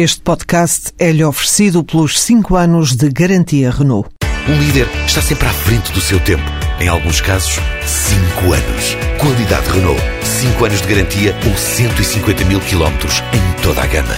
Este podcast é-lhe oferecido pelos 5 anos de garantia Renault. Um líder está sempre à frente do seu tempo. Em alguns casos, 5 anos. Qualidade Renault. 5 anos de garantia ou 150 mil quilómetros em toda a gama.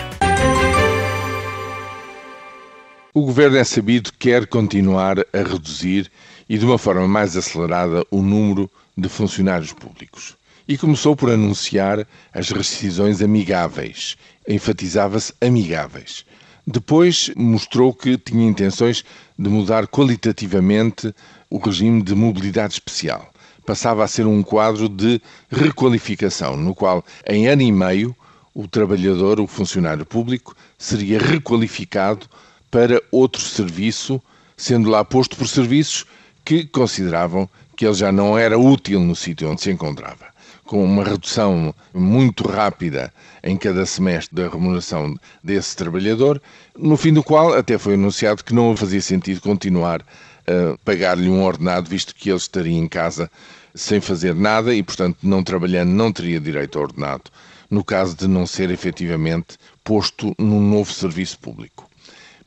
O governo é sabido que quer continuar a reduzir e de uma forma mais acelerada o número de funcionários públicos e começou por anunciar as rescisões amigáveis. Enfatizava-se amigáveis. Depois mostrou que tinha intenções de mudar qualitativamente o regime de mobilidade especial. Passava a ser um quadro de requalificação, no qual, em ano e meio, o trabalhador, o funcionário público, seria requalificado para outro serviço, sendo lá posto por serviços que consideravam que ele já não era útil no sítio onde se encontrava com uma redução muito rápida em cada semestre da remuneração desse trabalhador, no fim do qual até foi anunciado que não fazia sentido continuar a pagar-lhe um ordenado, visto que ele estaria em casa sem fazer nada e, portanto, não trabalhando, não teria direito ao ordenado, no caso de não ser efetivamente posto num novo serviço público.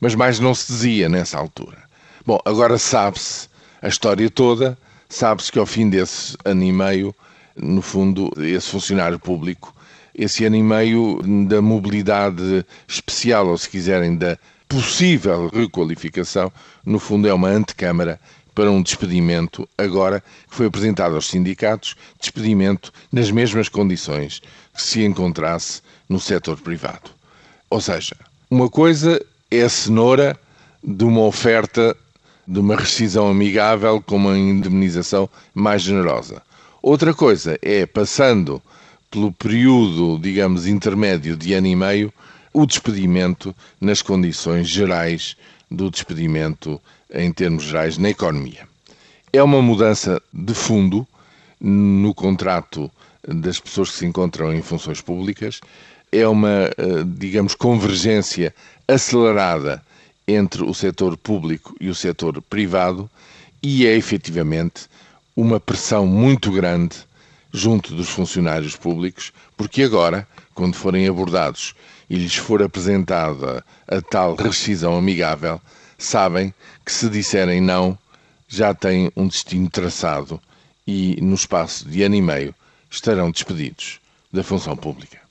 Mas mais não se dizia nessa altura. Bom, agora sabe-se a história toda, sabe-se que ao fim desse ano e meio no fundo, esse funcionário público, esse ano e meio da mobilidade especial, ou se quiserem, da possível requalificação, no fundo é uma antecâmara para um despedimento, agora que foi apresentado aos sindicatos, despedimento nas mesmas condições que se encontrasse no setor privado. Ou seja, uma coisa é a cenoura de uma oferta de uma rescisão amigável com uma indemnização mais generosa. Outra coisa é, passando pelo período, digamos, intermédio de ano e meio, o despedimento nas condições gerais do despedimento em termos gerais na economia. É uma mudança de fundo no contrato das pessoas que se encontram em funções públicas, é uma, eh, digamos, convergência acelerada entre o setor público e o setor privado e é efetivamente uma pressão muito grande junto dos funcionários públicos, porque agora, quando forem abordados e lhes for apresentada a tal rescisão amigável, sabem que se disserem não, já têm um destino traçado e, no espaço de ano e meio, estarão despedidos da função pública.